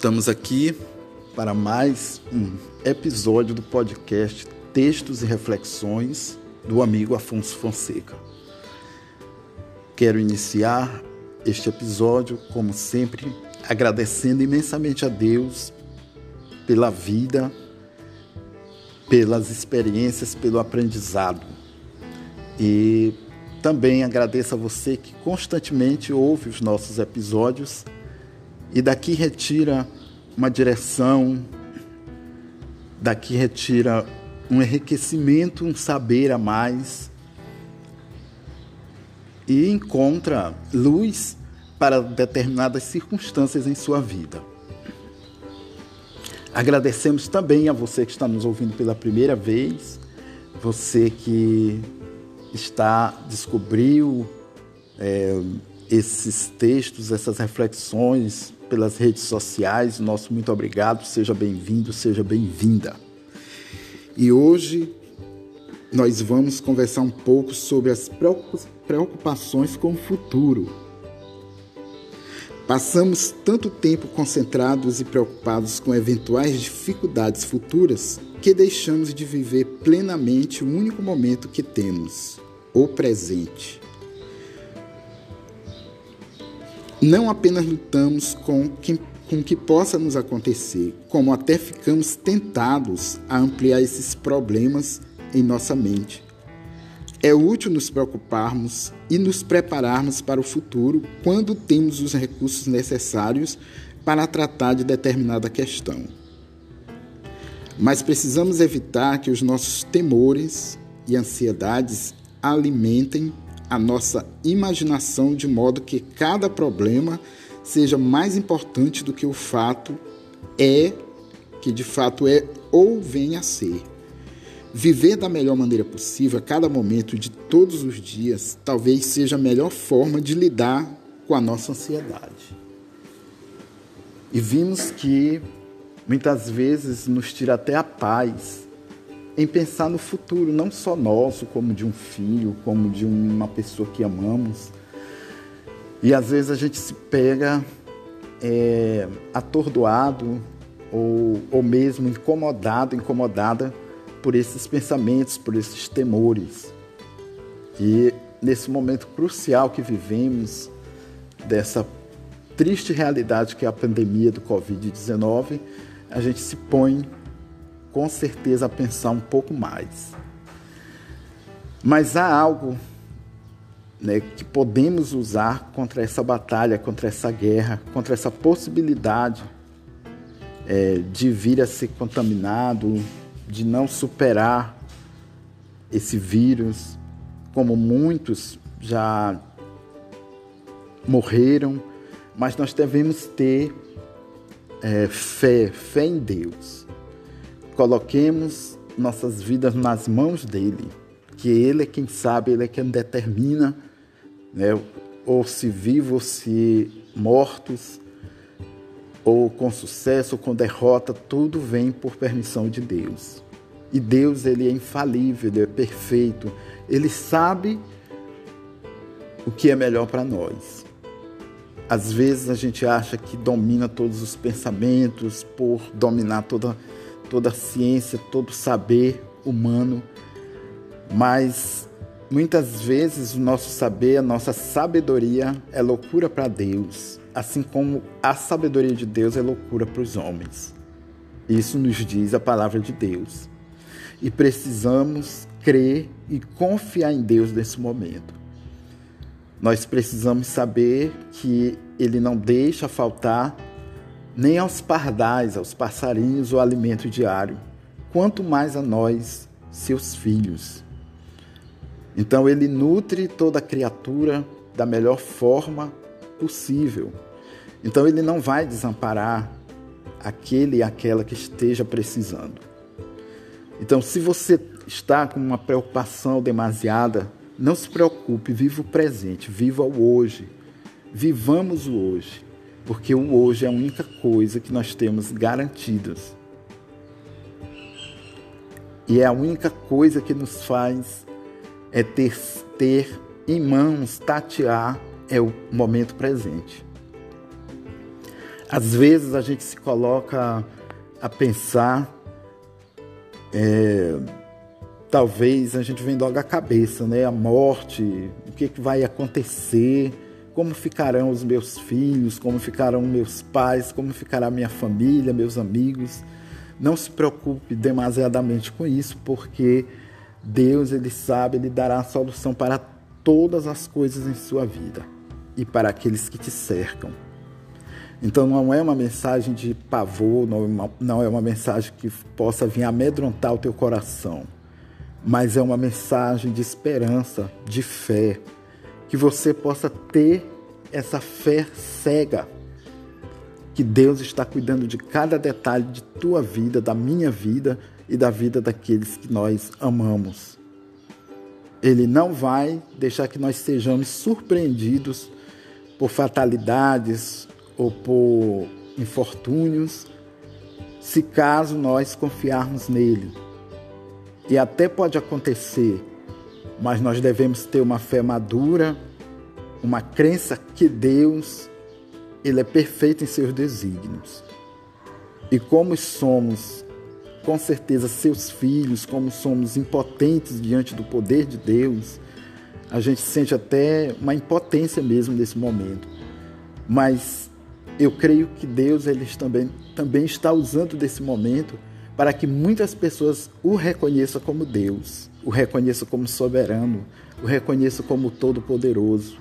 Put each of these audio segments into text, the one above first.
Estamos aqui para mais um episódio do podcast Textos e Reflexões do amigo Afonso Fonseca. Quero iniciar este episódio, como sempre, agradecendo imensamente a Deus pela vida, pelas experiências, pelo aprendizado. E também agradeço a você que constantemente ouve os nossos episódios e daqui retira uma direção, daqui retira um enriquecimento, um saber a mais e encontra luz para determinadas circunstâncias em sua vida. Agradecemos também a você que está nos ouvindo pela primeira vez, você que está descobriu é, esses textos, essas reflexões pelas redes sociais. Nosso muito obrigado, seja bem-vindo, seja bem-vinda. E hoje nós vamos conversar um pouco sobre as preocupações com o futuro. Passamos tanto tempo concentrados e preocupados com eventuais dificuldades futuras que deixamos de viver plenamente o único momento que temos, o presente. Não apenas lutamos com que, com que possa nos acontecer, como até ficamos tentados a ampliar esses problemas em nossa mente. É útil nos preocuparmos e nos prepararmos para o futuro quando temos os recursos necessários para tratar de determinada questão. Mas precisamos evitar que os nossos temores e ansiedades alimentem a nossa imaginação de modo que cada problema seja mais importante do que o fato é, que de fato é ou venha a ser. Viver da melhor maneira possível a cada momento de todos os dias talvez seja a melhor forma de lidar com a nossa ansiedade. E vimos que muitas vezes nos tira até a paz em pensar no futuro, não só nosso, como de um filho, como de uma pessoa que amamos. E às vezes a gente se pega é, atordoado ou, ou mesmo incomodado, incomodada por esses pensamentos, por esses temores. E nesse momento crucial que vivemos, dessa triste realidade que é a pandemia do Covid-19, a gente se põe com certeza pensar um pouco mais. Mas há algo né, que podemos usar contra essa batalha, contra essa guerra, contra essa possibilidade é, de vir a ser contaminado, de não superar esse vírus, como muitos já morreram, mas nós devemos ter é, fé, fé em Deus. Coloquemos nossas vidas nas mãos dele, que ele é quem sabe, ele é quem determina, né, ou se vivos ou se mortos, ou com sucesso ou com derrota, tudo vem por permissão de Deus. E Deus, ele é infalível, ele é perfeito. Ele sabe o que é melhor para nós. Às vezes a gente acha que domina todos os pensamentos por dominar toda toda a ciência, todo o saber humano, mas muitas vezes o nosso saber, a nossa sabedoria é loucura para Deus, assim como a sabedoria de Deus é loucura para os homens. Isso nos diz a palavra de Deus. E precisamos crer e confiar em Deus nesse momento. Nós precisamos saber que Ele não deixa faltar nem aos pardais, aos passarinhos, o alimento diário, quanto mais a nós, seus filhos. Então ele nutre toda criatura da melhor forma possível. Então ele não vai desamparar aquele e aquela que esteja precisando. Então, se você está com uma preocupação demasiada, não se preocupe, viva o presente, viva o hoje. Vivamos o hoje porque o hoje é a única coisa que nós temos garantidas. E é a única coisa que nos faz é ter, ter em mãos, tatear, é o momento presente. Às vezes a gente se coloca a pensar, é, talvez a gente vem logo à cabeça, né? A morte, o que, que vai acontecer, como ficarão os meus filhos, como ficarão meus pais, como ficará minha família, meus amigos. Não se preocupe demasiadamente com isso, porque Deus, ele sabe, ele dará a solução para todas as coisas em sua vida e para aqueles que te cercam. Então não é uma mensagem de pavor, não é uma, não é uma mensagem que possa vir amedrontar o teu coração, mas é uma mensagem de esperança, de fé, que você possa ter essa fé cega, que Deus está cuidando de cada detalhe de tua vida, da minha vida e da vida daqueles que nós amamos. Ele não vai deixar que nós sejamos surpreendidos por fatalidades ou por infortúnios, se caso nós confiarmos nele. E até pode acontecer, mas nós devemos ter uma fé madura, uma crença que Deus ele é perfeito em seus desígnios. E como somos com certeza seus filhos, como somos impotentes diante do poder de Deus, a gente sente até uma impotência mesmo nesse momento. Mas eu creio que Deus ele também, também está usando desse momento para que muitas pessoas o reconheçam como Deus, o reconheçam como soberano, o reconheçam como todo-poderoso.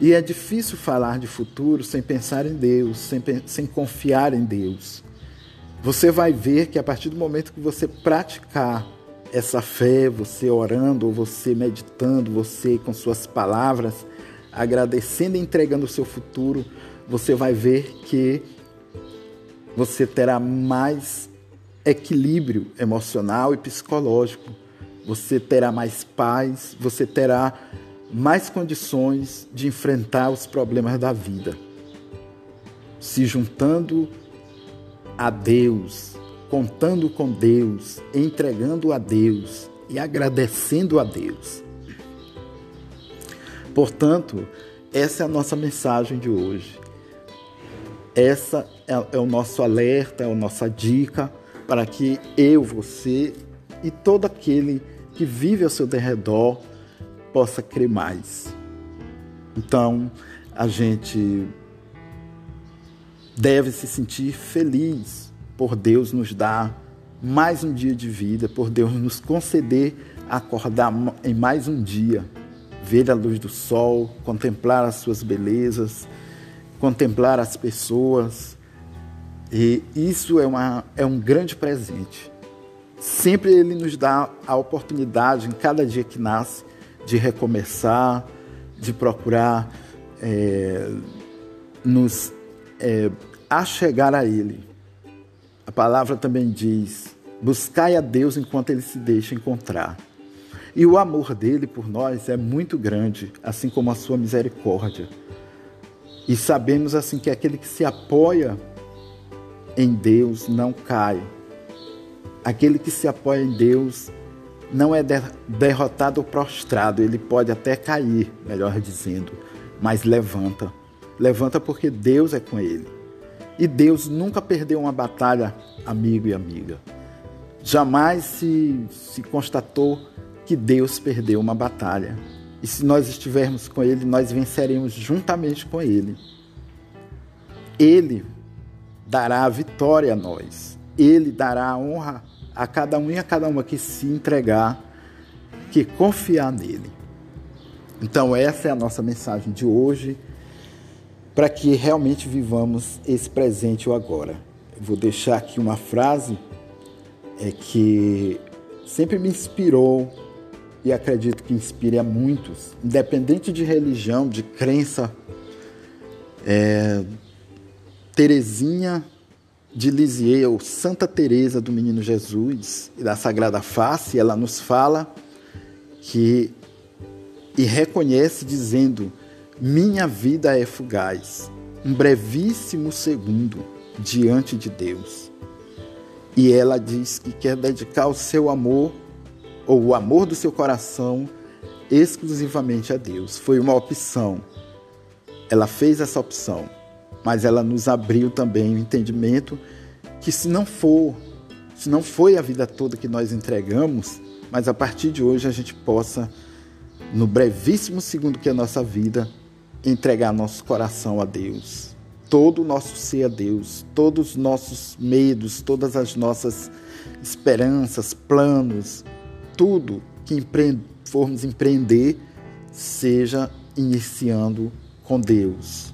E é difícil falar de futuro sem pensar em Deus, sem, sem confiar em Deus você vai ver que a partir do momento que você praticar essa fé, você orando, ou você meditando, você com suas palavras, agradecendo e entregando o seu futuro, você vai ver que você terá mais equilíbrio emocional e psicológico. Você terá mais paz, você terá mais condições de enfrentar os problemas da vida. Se juntando a Deus, contando com Deus, entregando a Deus e agradecendo a Deus. Portanto, essa é a nossa mensagem de hoje. Essa é, é o nosso alerta, é a nossa dica para que eu, você e todo aquele que vive ao seu derredor possa crer mais. Então, a gente deve se sentir feliz por Deus nos dar mais um dia de vida, por Deus nos conceder acordar em mais um dia, ver a luz do sol, contemplar as suas belezas, contemplar as pessoas. E isso é, uma, é um grande presente. Sempre Ele nos dá a oportunidade, em cada dia que nasce, de recomeçar, de procurar é, nos é, a chegar a Ele. A palavra também diz: buscai a Deus enquanto Ele se deixa encontrar. E o amor dele por nós é muito grande, assim como a sua misericórdia. E sabemos assim que aquele que se apoia em Deus não cai. Aquele que se apoia em Deus não é derrotado ou prostrado, ele pode até cair, melhor dizendo, mas levanta. Levanta porque Deus é com ele. E Deus nunca perdeu uma batalha, amigo e amiga. Jamais se, se constatou que Deus perdeu uma batalha. E se nós estivermos com Ele, nós venceremos juntamente com Ele. Ele dará a vitória a nós. Ele dará a honra a cada um e a cada uma que se entregar, que confiar nele. Então, essa é a nossa mensagem de hoje para que realmente vivamos esse presente ou agora. Eu vou deixar aqui uma frase é que sempre me inspirou e acredito que inspire a muitos, independente de religião, de crença. É, Terezinha de Lisieux, ou Santa Teresa do Menino Jesus e da Sagrada Face, ela nos fala que e reconhece dizendo minha vida é fugaz, um brevíssimo segundo diante de Deus. E ela diz que quer dedicar o seu amor, ou o amor do seu coração, exclusivamente a Deus. Foi uma opção. Ela fez essa opção. Mas ela nos abriu também o entendimento que se não for, se não foi a vida toda que nós entregamos, mas a partir de hoje a gente possa, no brevíssimo segundo que é a nossa vida, entregar nosso coração a Deus, todo o nosso ser a Deus, todos os nossos medos, todas as nossas esperanças, planos, tudo que empre formos empreender, seja iniciando com Deus.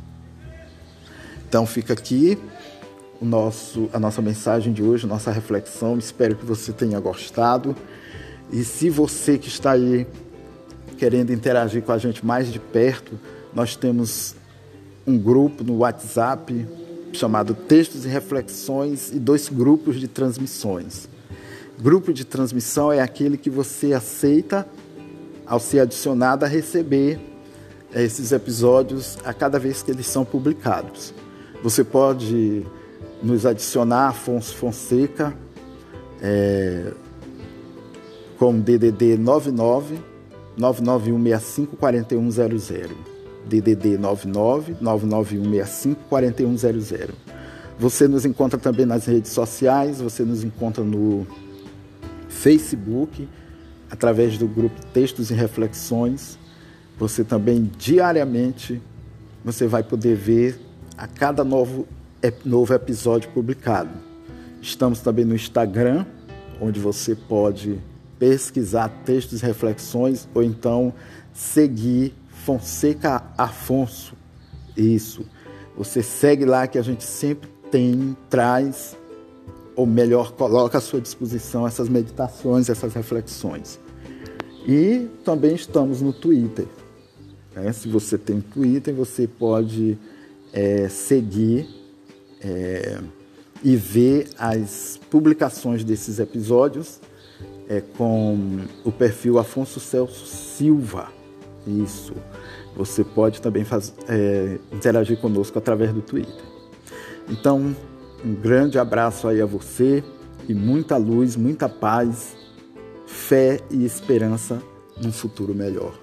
Então fica aqui o nosso, a nossa mensagem de hoje, nossa reflexão. Espero que você tenha gostado. E se você que está aí querendo interagir com a gente mais de perto, nós temos um grupo no WhatsApp chamado Textos e Reflexões e dois grupos de transmissões. Grupo de transmissão é aquele que você aceita ao ser adicionado a receber esses episódios a cada vez que eles são publicados. Você pode nos adicionar Afonso Fonseca é, com DDD 99 99165 4100. DDD 99 99165 4100. Você nos encontra também nas redes sociais, você nos encontra no Facebook, através do grupo Textos e Reflexões. Você também diariamente você vai poder ver a cada novo, novo episódio publicado. Estamos também no Instagram, onde você pode pesquisar textos e reflexões ou então seguir Fonseca Afonso. Isso. Você segue lá que a gente sempre tem, traz, ou melhor, coloca à sua disposição essas meditações, essas reflexões. E também estamos no Twitter. Né? Se você tem Twitter, você pode é, seguir é, e ver as publicações desses episódios é, com o perfil Afonso Celso Silva. Isso. Você pode também faz, é, interagir conosco através do Twitter. Então, um grande abraço aí a você e muita luz, muita paz, fé e esperança num futuro melhor.